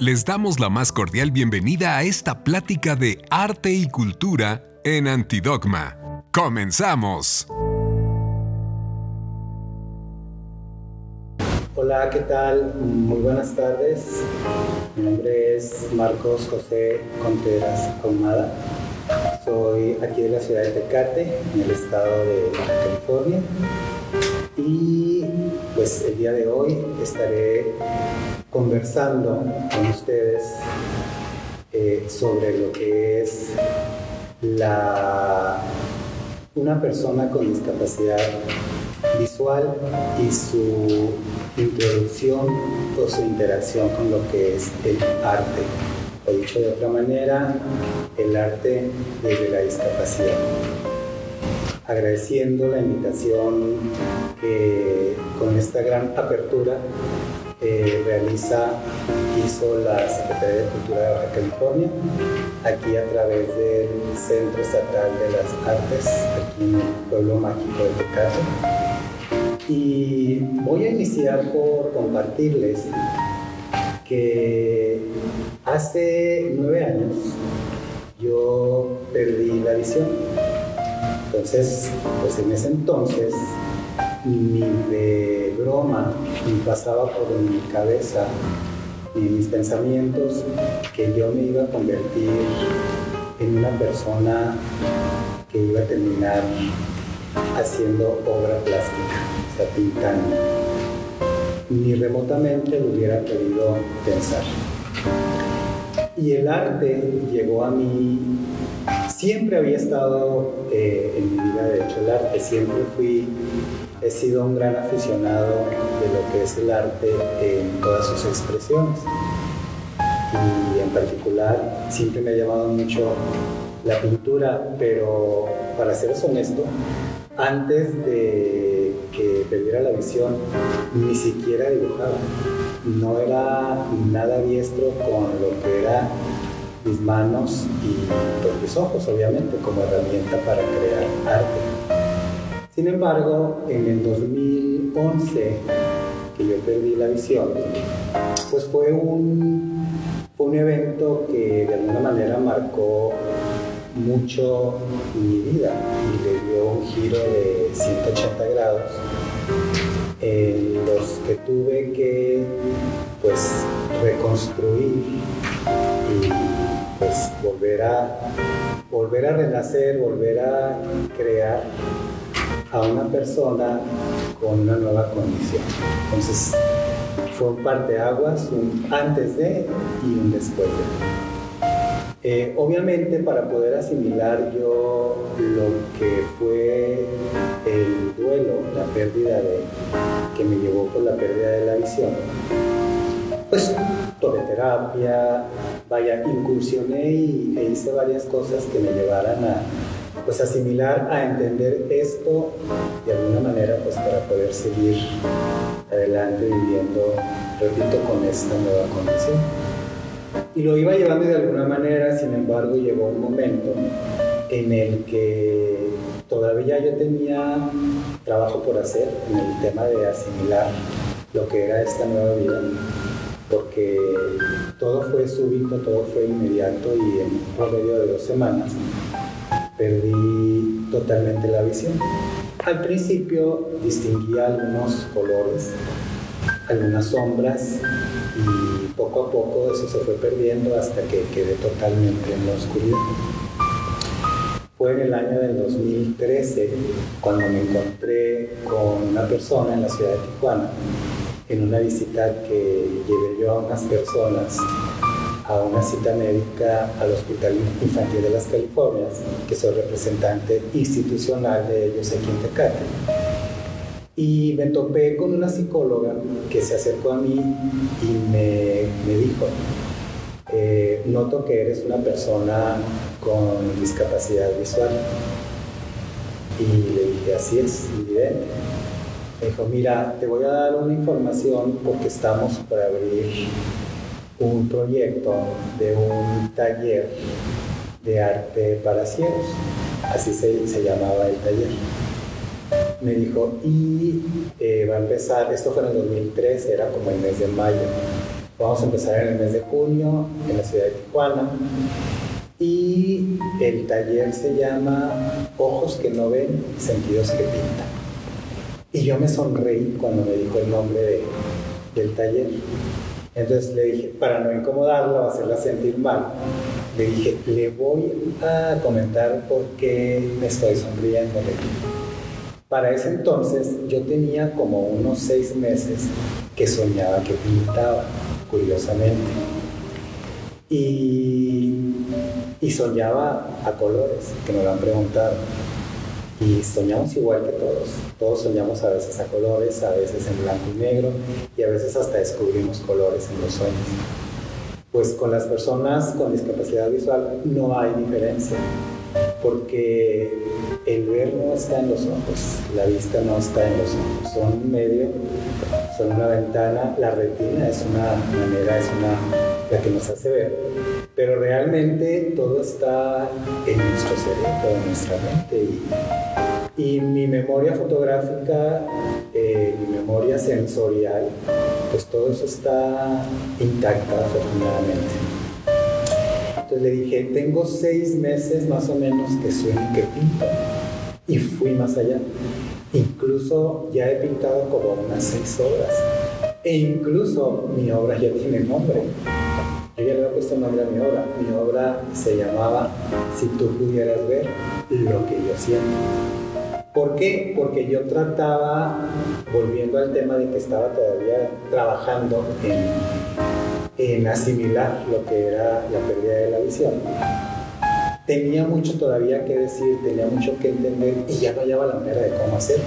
Les damos la más cordial bienvenida a esta plática de arte y cultura en Antidogma. ¡Comenzamos! Hola, ¿qué tal? Muy buenas tardes. Mi nombre es Marcos José Contreras Ahumada. Soy aquí de la ciudad de Tecate, en el estado de California. Y pues el día de hoy estaré conversando con ustedes eh, sobre lo que es la, una persona con discapacidad visual y su introducción o su interacción con lo que es el arte. O dicho de otra manera, el arte desde la discapacidad. Agradeciendo la invitación que con esta gran apertura eh, realiza, hizo la Secretaría de Cultura de Baja California, aquí a través del Centro Estatal de las Artes, aquí en el pueblo mágico de Tecate. Y voy a iniciar por compartirles que hace nueve años yo perdí la visión. Entonces, pues en ese entonces ni de broma ni pasaba por mi cabeza ni mis pensamientos que yo me iba a convertir en una persona que iba a terminar haciendo obra plástica, o sea, pintando. Ni remotamente lo hubiera podido pensar. Y el arte llegó a mí, siempre había estado eh, en mi vida, de hecho el arte, siempre fui he sido un gran aficionado de lo que es el arte en todas sus expresiones. Y en particular siempre me ha llamado mucho la pintura, pero para ser honesto, antes de que perdiera la visión, ni siquiera dibujaba. No era nada diestro con lo que eran mis manos y mis ojos, obviamente, como herramienta para crear arte. Sin embargo, en el 2011, que yo perdí la visión, pues fue un, un evento que de alguna manera marcó mucho mi vida y le dio un giro de 180 grados. En los que tuve que pues reconstruir y pues volver a volver a renacer, volver a crear a una persona con una nueva condición. Entonces, fue un parteaguas, un antes de y un después de. Eh, obviamente para poder asimilar yo lo que fue el duelo, la pérdida de, que me llevó por la pérdida de la visión, pues tomé terapia, vaya, incursioné y, e hice varias cosas que me llevaran a, pues asimilar, a entender esto de alguna manera pues para poder seguir adelante viviendo, repito, con esta nueva condición. Y lo iba llevando de alguna manera, sin embargo llegó un momento en el que todavía yo tenía trabajo por hacer en el tema de asimilar lo que era esta nueva vida, porque todo fue súbito, todo fue inmediato y en promedio de dos semanas perdí totalmente la visión. Al principio distinguía algunos colores, algunas sombras y poco a poco eso se fue perdiendo hasta que quedé totalmente en la oscuridad. Fue en el año del 2013 cuando me encontré con una persona en la ciudad de Tijuana en una visita que llevé yo a unas personas a una cita médica al Hospital Infantil de las Californias, que soy representante institucional de ellos aquí en Tecate. Y me topé con una psicóloga que se acercó a mí y me, dijo, eh, noto que eres una persona con discapacidad visual. Y le dije, así es, evidente. Me dijo, mira, te voy a dar una información porque estamos para abrir un proyecto de un taller de arte para ciegos. Así se, se llamaba el taller. Me dijo, y eh, va a empezar, esto fue en el 2003, era como el mes de mayo. Vamos a empezar en el mes de junio en la ciudad de Tijuana. Y el taller se llama Ojos que no ven, sentidos que pintan. Y yo me sonreí cuando me dijo el nombre del taller. Entonces le dije, para no incomodarla o hacerla sentir mal, le dije, le voy a comentar por qué me estoy sonriendo. Para ese entonces yo tenía como unos seis meses que soñaba que pintaba, curiosamente. Y, y soñaba a colores, que me lo han preguntado. Y soñamos igual que todos. Todos soñamos a veces a colores, a veces en blanco y negro y a veces hasta descubrimos colores en los sueños. Pues con las personas con discapacidad visual no hay diferencia, porque el ver no está en los ojos, la vista no está en los ojos, son un medio, son una ventana, la retina es una manera, es una la que nos hace ver, pero realmente todo está en nuestro cerebro, en nuestra mente y, y mi memoria fotográfica, eh, mi memoria sensorial, pues todo eso está intacta afortunadamente. Entonces le dije, tengo seis meses más o menos que sueño que pinto. Y fui más allá. Incluso ya he pintado como unas seis obras. E incluso mi obra ya tiene nombre. Ya le he puesto nombre a mi obra. Mi obra se llamaba Si tú pudieras ver lo que yo siento. ¿Por qué? Porque yo trataba, volviendo al tema de que estaba todavía trabajando en, asimilar lo que era la pérdida de la visión, tenía mucho todavía que decir, tenía mucho que entender y ya no hallaba la manera de cómo hacerlo.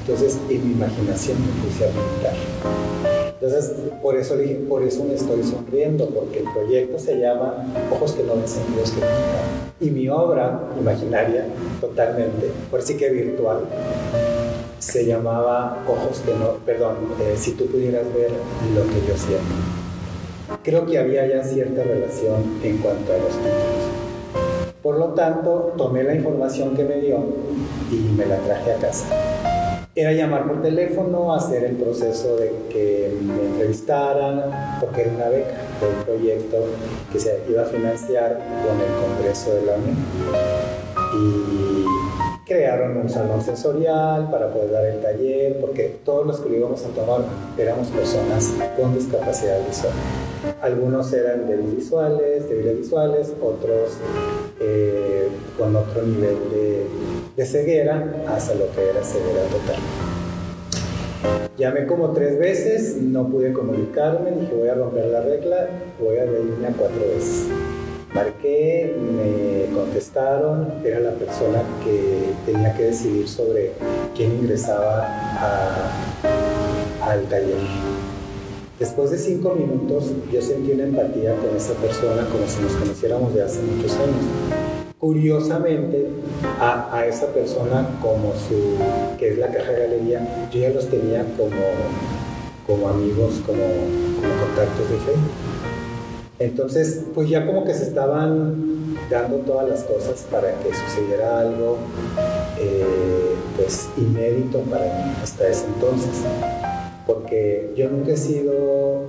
Entonces, en mi imaginación me puse a pintar. Entonces, por eso por eso me estoy sonriendo, porque el proyecto se llama Ojos que no ven sentidos que pintan. Y mi obra imaginaria, totalmente, por sí que virtual, se llamaba Ojos que no, perdón, eh, si tú pudieras ver lo que yo siento. Creo que había ya cierta relación en cuanto a los títulos. Por lo tanto, tomé la información que me dio y me la traje a casa era llamar por teléfono, hacer el proceso de que me entrevistaran, porque era una beca de un proyecto que se iba a financiar con el Congreso de la UNED. Y crearon un salón sensorial para poder dar el taller, porque todos los que lo íbamos a tomar éramos personas con discapacidad visual. Algunos eran débiles visuales, débiles visuales, otros eh, con otro nivel de de ceguera hasta lo que era ceguera total. Llamé como tres veces, no pude comunicarme, dije voy a romper la regla, voy a reírme a cuatro veces. Marqué, me contestaron, era la persona que tenía que decidir sobre quién ingresaba al taller. Después de cinco minutos yo sentí una empatía con esa persona como si nos conociéramos de hace muchos años Curiosamente, a, esa persona como su, que es la caja galería, yo ya los tenía como, como amigos, como, contactos de Facebook. Entonces, pues ya como que se estaban dando todas las cosas para que sucediera algo eh, pues inédito para mí hasta ese entonces. Porque yo nunca he sido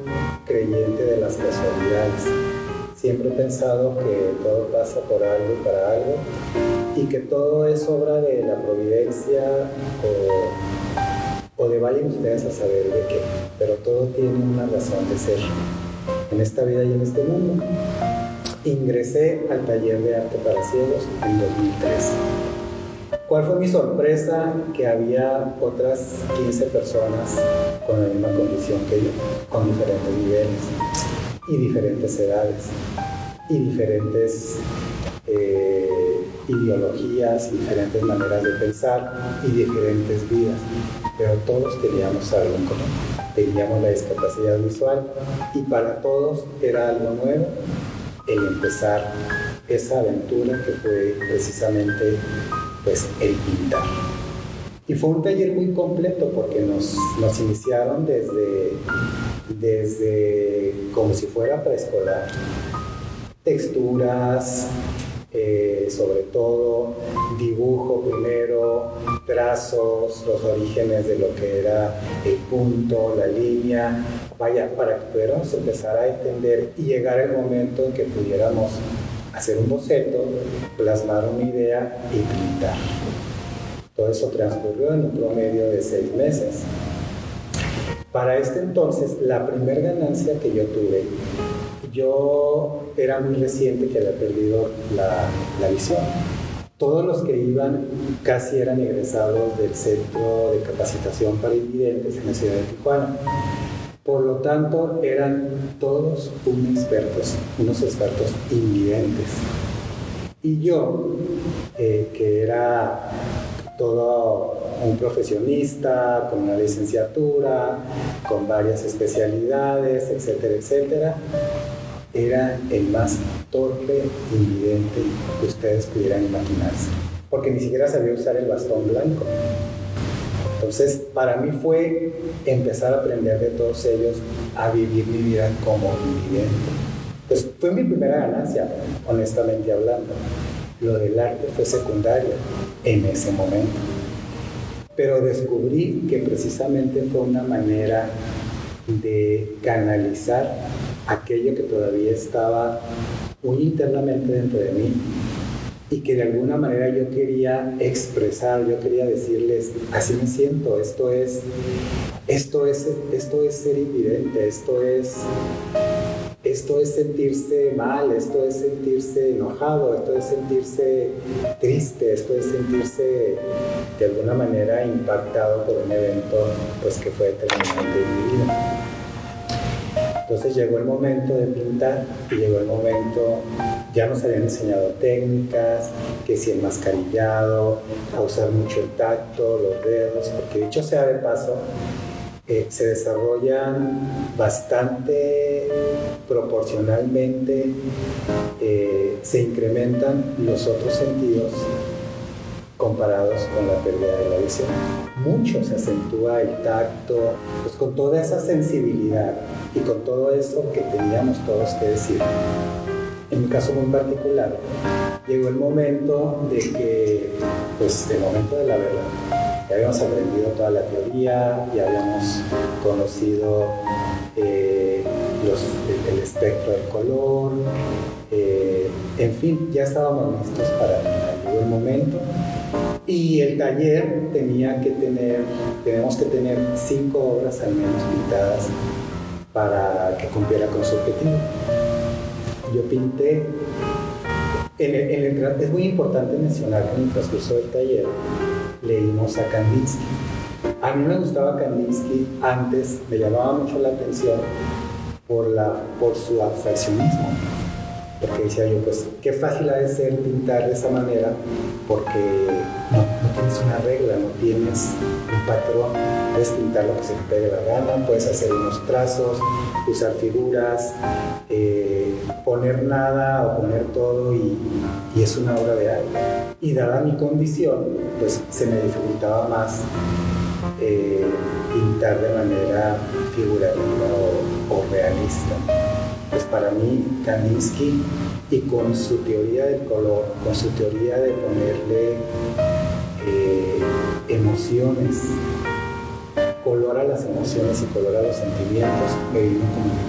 creyente de las casualidades Siempre he pensado que todo pasa por algo y para algo y que todo es obra de la providencia o, de vayan ustedes a saber de qué, pero todo tiene una razón de ser en esta vida y en este mundo. Ingresé al taller de arte para ciegos en 2013. ¿Cuál fue mi sorpresa? Que había otras 15 personas con la misma condición que yo, con diferentes niveles y diferentes edades y diferentes eh, ideologías, diferentes maneras de pensar y diferentes vidas, pero todos teníamos algo en común. Teníamos la discapacidad visual y para todos era algo nuevo el empezar esa aventura que fue precisamente pues el pintar. Y fue un taller muy completo porque nos, iniciaron desde desde como si fuera preescolar, texturas, eh, sobre todo dibujo primero, trazos, los orígenes de lo que era el punto, la línea, vaya, para que pudiéramos empezar a entender y llegar el momento en que pudiéramos hacer un boceto, plasmar una idea y pintar. Todo eso transcurrió en un promedio de seis meses. Para este entonces, la primera ganancia que yo tuve, yo era muy reciente que había perdido la, visión. Todos los que iban casi eran egresados del Centro de Capacitación para Invidentes en la ciudad de Tijuana. Por lo tanto, eran todos unos expertos, unos expertos invidentes. Y yo, eh, que era todo un profesionista con una licenciatura, con varias especialidades, etcétera, etcétera, era el más torpe invidente que ustedes pudieran imaginarse, porque ni siquiera sabía usar el bastón blanco. Entonces, para mí fue empezar a aprender de todos ellos a vivir mi vida como invidente. Pues fue mi primera ganancia, honestamente hablando. Lo del arte fue secundario en ese momento. Pero descubrí que precisamente fue una manera de canalizar aquello que todavía estaba muy internamente dentro de mí y que de alguna manera yo quería expresar, yo quería decirles, así me siento, esto es, esto es, esto es ser invidente, esto es, esto es sentirse mal, esto es sentirse enojado, esto es sentirse triste, esto es sentirse de alguna manera impactado por un evento pues, que fue determinante en mi vida. Entonces llegó el momento de pintar y llegó el momento, ya nos habían enseñado técnicas, que si el mascarillado, a usar mucho el tacto, los dedos, porque dicho sea de paso, se desarrollan bastante proporcionalmente, eh, se incrementan los otros sentidos comparados con la pérdida de la visión. Mucho se acentúa el tacto, pues con toda esa sensibilidad y con todo eso que teníamos todos que decir. En mi caso muy particular, llegó el momento de que, pues el momento de la verdad, ya habíamos aprendido toda la teoría, ya habíamos conocido eh, el, espectro del color, eh, en fin, ya estábamos listos para el momento y el taller tenía que tener, tenemos que tener cinco obras al menos pintadas para que cumpliera con su objetivo. Yo pinté, es muy importante mencionar en el transcurso del taller leímos a Kandinsky. A mí me gustaba Kandinsky antes, me llamaba mucho la atención por, la, por su abstraccionismo porque decía yo, pues qué fácil ha de ser pintar de esa manera, porque no, tienes una regla, no tienes un patrón, puedes pintar lo que se te pegue la gana, puedes hacer unos trazos, usar figuras, eh, poner nada o poner todo y, es una obra de arte. Y dada mi condición, pues se me dificultaba más eh, pintar de manera figurativa o realista pues para mí Kandinsky y con su teoría del color, con su teoría de ponerle eh, emociones, color a las emociones y color a los sentimientos, me vino como un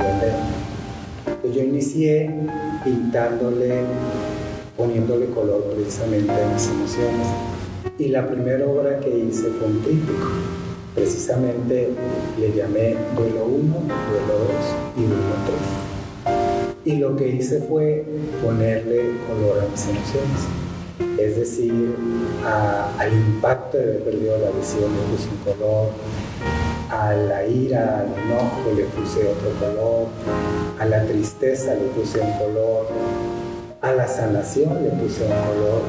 Entonces yo inicié pintándole, poniéndole color precisamente a mis emociones. Y la primera obra que hice fue un tríptico. Precisamente le llamé duelo 1, duelo 2 y duelo 3 y lo que hice fue ponerle color a mis emociones. Es decir, al impacto de haber perdido la visión le puse un color, a la ira, al enojo le puse otro color, a la tristeza le puse un color, a la sanación le puse un color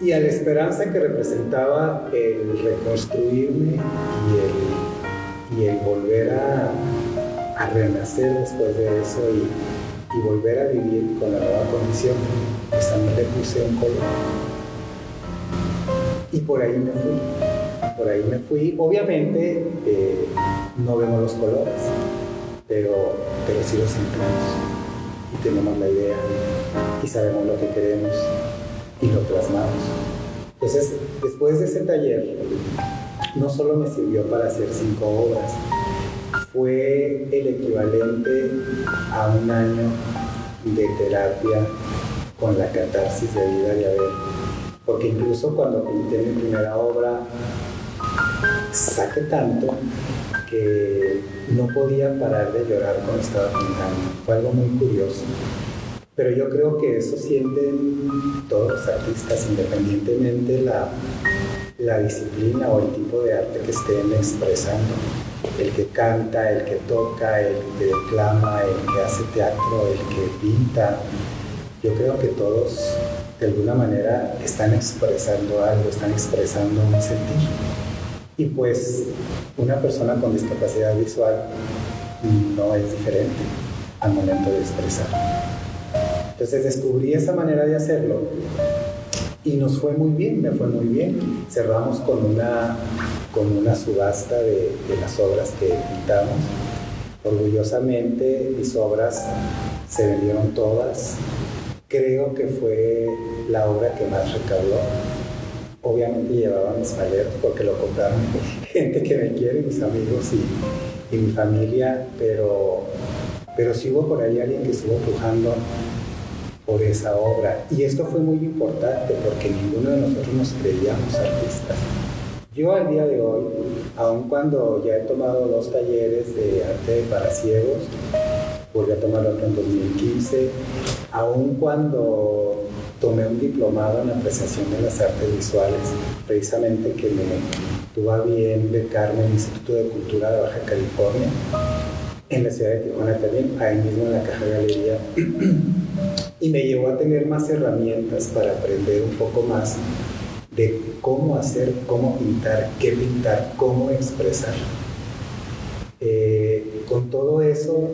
y a la esperanza que representaba el reconstruirme y el, y el volver a, a renacer después de eso y, y volver a vivir con la nueva condición, pues también le puse un color. Y por ahí me fui, por ahí me fui. Obviamente eh, no vemos los colores, pero, pero sí los sentimos. Tenemos la idea y sabemos lo que queremos y lo plasmamos. Entonces, después de ese taller, no solo me sirvió para hacer cinco obras, fue el equivalente a un año de terapia con la catarsis de vida de haber. Porque incluso cuando pinté mi primera obra, saqué tanto que no podía parar de llorar cuando estaba pintando. Fue algo muy curioso. Pero yo creo que eso sienten todos los artistas, independientemente la, la disciplina o el tipo de arte que estén expresando. El que canta, el que toca, el que declama, el que hace teatro, el que pinta. Yo creo que todos de alguna manera están expresando algo, están expresando un sentir. Y pues una persona con discapacidad visual no es diferente al momento de expresar. Entonces descubrí esa manera de hacerlo y nos fue muy bien, me fue muy bien. Cerramos con una, con una subasta de, de las obras que pintamos. Orgullosamente mis obras se vendieron todas. Creo que fue la obra que más recaudó obviamente llevaba mis maleros porque lo compraron gente que me quiere, mis amigos y, y, mi familia, pero, pero sí hubo por ahí alguien que estuvo pujando por esa obra. Y esto fue muy importante porque ninguno de nosotros nos creíamos artistas. Yo al día de hoy, aun cuando ya he tomado dos talleres de arte para ciegos, volví a tomar otro en 2015, aun cuando tomé un diplomado en apreciación de las artes visuales, precisamente que me tuvo bien becarme en el Instituto de Cultura de Baja California, en la ciudad de Tijuana también, ahí mismo en la Caja Galería, y me llevó a tener más herramientas para aprender un poco más de cómo hacer, cómo pintar, qué pintar, cómo expresar. Eh, con todo eso,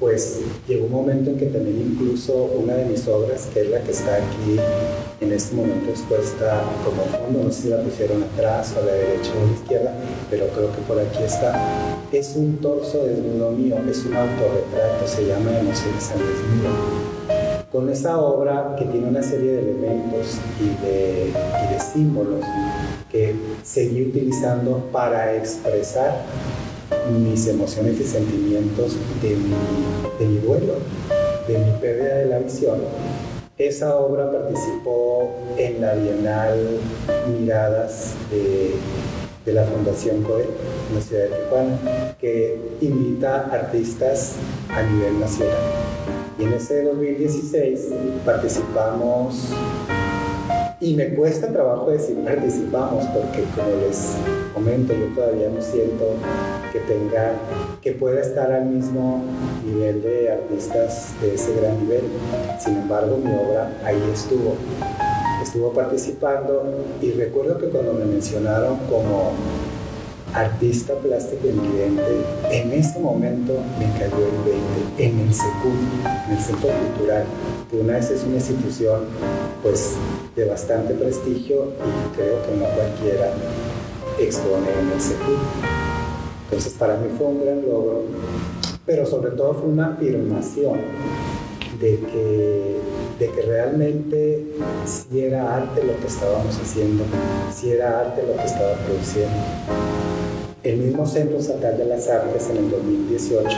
pues llegó un momento en que también incluso una de mis obras, que es la que está aquí en este momento expuesta como fondo, no sé si la pusieron atrás o a la derecha o a la izquierda, pero creo que por aquí está, es un torso desnudo mío, es un autorretrato, se llama Emociones al desnudo. Con esa obra que tiene una serie de elementos y de, y de símbolos que seguí utilizando para expresar mis emociones y sentimientos de mi, de duelo, de mi pérdida de la visión. Esa obra participó en la Bienal Miradas de, de la Fundación COE en la ciudad de Tijuana, que invita artistas a nivel nacional. Y en ese 2016 participamos y me cuesta trabajo decir participamos porque como les comento, yo todavía no siento que tenga, que pueda estar al mismo nivel de artistas de ese gran nivel. Sin embargo, mi obra ahí estuvo. Estuvo participando y recuerdo que cuando me mencionaron como artista plástico invidente, en ese momento me cayó el 20 en el SECUL, en el Centro Cultural, que una vez es una institución pues de bastante prestigio y creo que no cualquiera expone en el SECUL. Entonces para mí fue un gran logro, pero sobre todo fue una afirmación de que, de que realmente si era arte lo que estábamos haciendo, si era arte lo que estaba produciendo. El mismo Centro Estatal de las Artes en el 2018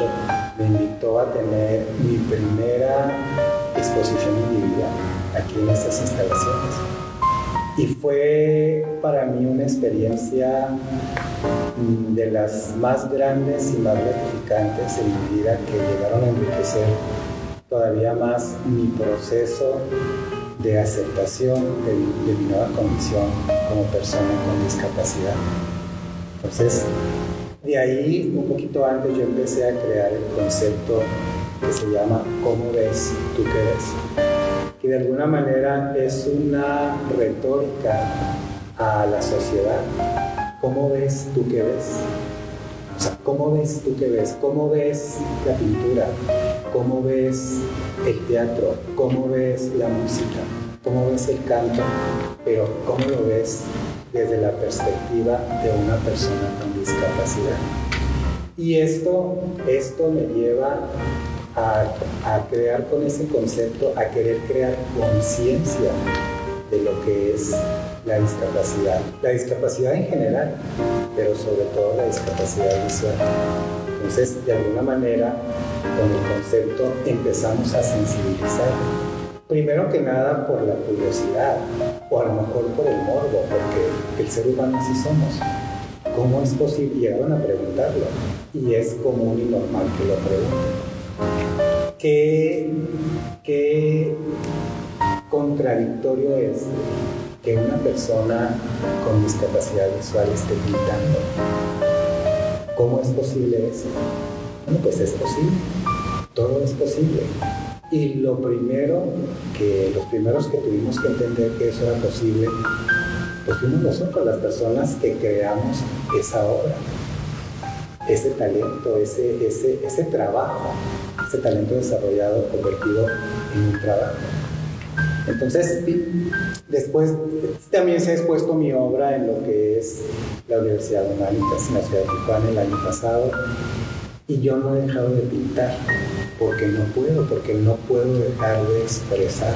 me invitó a tener mi primera exposición individual aquí en estas instalaciones. Y fue para mí una experiencia mm, de las más grandes y más gratificantes en mi vida que llegaron a enriquecer todavía más mi proceso de aceptación de, de mi nueva condición como persona con discapacidad. Entonces, de ahí, un poquito antes, yo empecé a crear el concepto que se llama ¿Cómo ves tú qué ves? Que de alguna manera es una retórica a la sociedad. ¿Cómo ves tú qué ves? O sea, ¿cómo ves tú qué ves? ¿Cómo ves la pintura? ¿Cómo ves el teatro? ¿Cómo ves la música? ¿Cómo ves el canto? Pero ¿cómo lo ves desde la perspectiva de una persona con discapacidad. Y esto, esto me lleva a, crear con ese concepto, a querer crear conciencia de lo que es la discapacidad. La discapacidad en general, pero sobre todo la discapacidad visual. Entonces, de alguna manera, con el concepto empezamos a sensibilizar. Primero que nada por la curiosidad, o a lo mejor por el morbo, porque el ser humano así somos. ¿Cómo es posible? Llegaron a preguntarlo, y es común y normal que lo pregunten. ¿Qué, qué contradictorio es que una persona con discapacidad visual esté pintando? ¿Cómo es posible eso? Bueno, pues es posible. Todo es posible. Y lo primero que, los primeros que tuvimos que entender que eso era posible, pues fuimos nosotros, las personas que creamos esa obra, ese talento, ese, ese, ese trabajo, ese talento desarrollado convertido en un trabajo. Entonces, después también se ha expuesto mi obra en lo que es la Universidad de Humanitas en la ciudad de Tijuana el año pasado y yo no he dejado de pintar porque no puedo, porque no puedo dejar de expresar,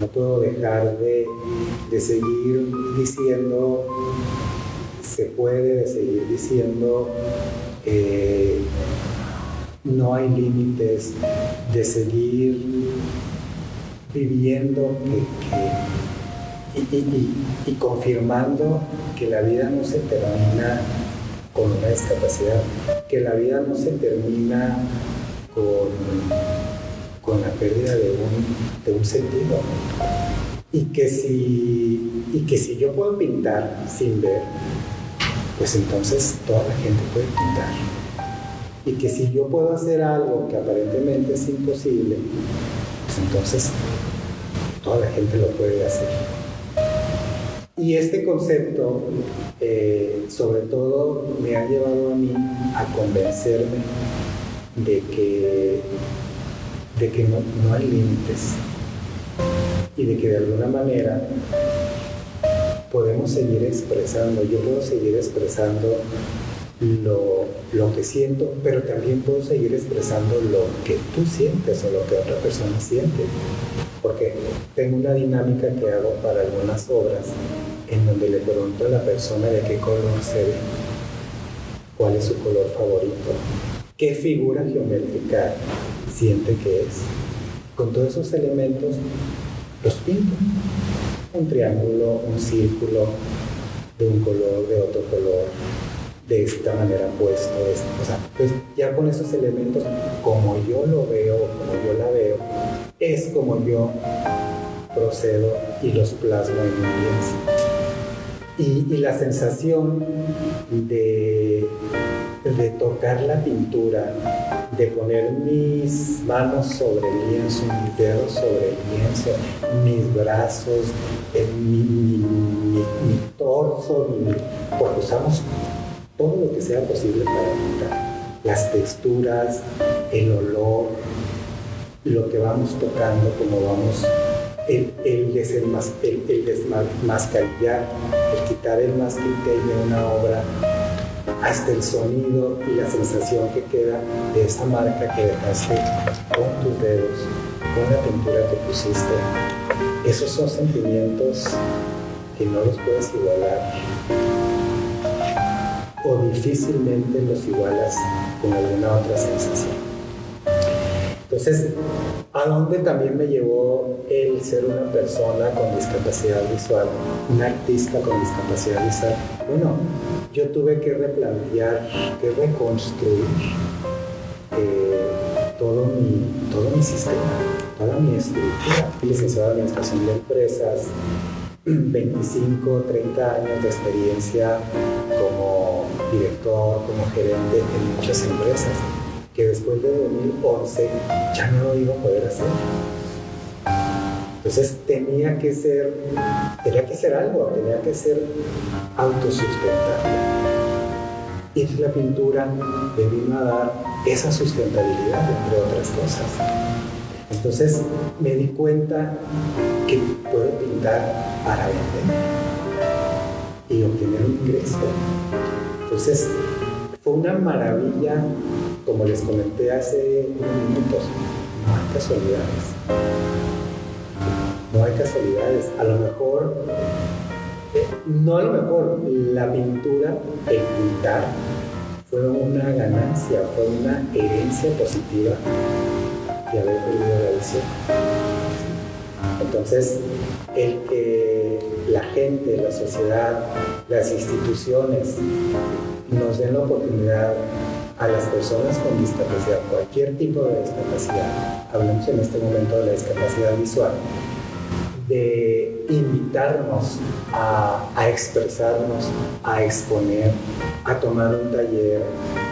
no puedo dejar de, de seguir diciendo, se puede, de seguir diciendo, eh, no hay límites, de seguir viviendo y, confirmando que la vida no se termina con una discapacidad, que la vida no se termina con, con la pérdida de un, de un sentido. Y que, si, y que si yo puedo pintar sin ver, pues entonces toda la gente puede pintar. Y que si yo puedo hacer algo que aparentemente es imposible, pues entonces toda la gente lo puede hacer. Y este concepto, eh, sobre todo, me ha llevado a mí a convencerme de que, de que no, no hay límites y de que de alguna manera podemos seguir expresando, yo puedo seguir expresando lo, lo, que siento, pero también puedo seguir expresando lo que tú sientes o lo que otra persona siente. Porque tengo una dinámica que hago para algunas obras en donde le pregunto a la persona de qué color se ve, cuál es su color favorito, qué figura geométrica siente que es. Con todos esos elementos los pinto. Un triángulo, un círculo, de un color, de otro color, de esta manera puesto. O sea, pues ya con esos elementos, como yo lo veo, como yo la veo, es como yo procedo y los plasmo en mi lienzo. Y, la sensación de, de tocar la pintura, de poner mis manos sobre el lienzo, mis dedos sobre el lienzo, mis brazos, mi, mi, mi, torso, porque usamos todo lo que sea posible para pintar. Las texturas, el olor, lo que vamos tocando, como vamos, el, el, el, desmascarillar, el quitar el masking de una obra, hasta el sonido y la sensación que queda de esa marca que dejaste con tus dedos, con la pintura que pusiste. Esos son sentimientos que no los puedes igualar o difícilmente los igualas con alguna otra sensación. Entonces, ¿a dónde también me llevó el ser una persona con discapacidad visual, un artista con discapacidad visual? Bueno, yo tuve que replantear, que reconstruir eh, todo, mi, todo mi sistema, toda mi estructura. Licenciado en Administración de Empresas, 25, 30 años de experiencia como director, como gerente en muchas empresas, que después de 2011 ya no lo iba a poder hacer. Entonces tenía que ser, tenía que ser algo, tenía que ser autosustentable. Y la pintura me vino a dar esa sustentabilidad, entre otras cosas. Entonces me di cuenta que puedo pintar para vender y obtener un ingreso. Entonces fue una maravilla como les comenté hace unos minutos, no hay casualidades. No hay casualidades. A lo mejor, eh, no a lo mejor, la pintura, el pintar, fue una ganancia, fue una herencia positiva de haber perdido la visión. Entonces, el que la gente, la sociedad, las instituciones nos den la oportunidad a las personas con discapacidad, cualquier tipo de discapacidad, hablamos en este momento de la discapacidad visual, de invitarnos a, expresarnos, a exponer, a tomar un taller,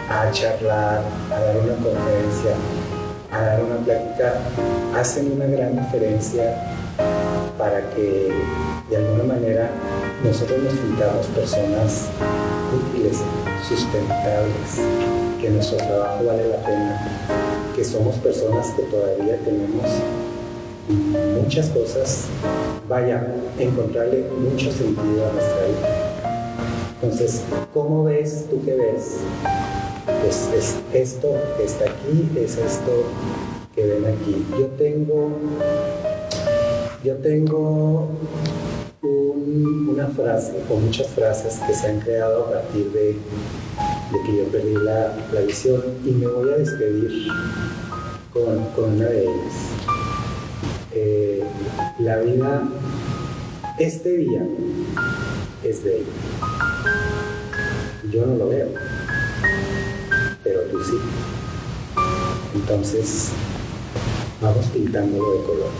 a charlar, a dar una conferencia, a dar una plática, hacen una gran diferencia para que de alguna manera nosotros nos sintamos personas útiles, sustentables, que nuestro trabajo vale la pena, que somos personas que todavía tenemos muchas cosas, vaya, encontrarle mucho sentido a nuestra vida. Entonces, ¿cómo ves tú que ves? Pues es esto que está aquí, es esto que ven aquí. Yo tengo, yo tengo una frase o muchas frases que se han creado a partir de, que yo perdí la, visión y me voy a despedir con, una de ellas. Eh, la vida, este día es de ella. Yo no lo veo, pero tú sí. Entonces, vamos pintándolo de colores.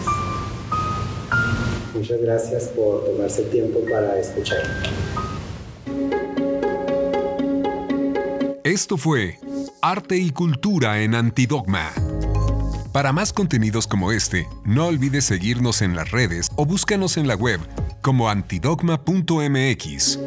Muchas gracias por tomarse tiempo para escuchar. Esto fue Arte y Cultura en Antidogma. Para más contenidos como este, no olvides seguirnos en las redes o búscanos en la web como antidogma.mx.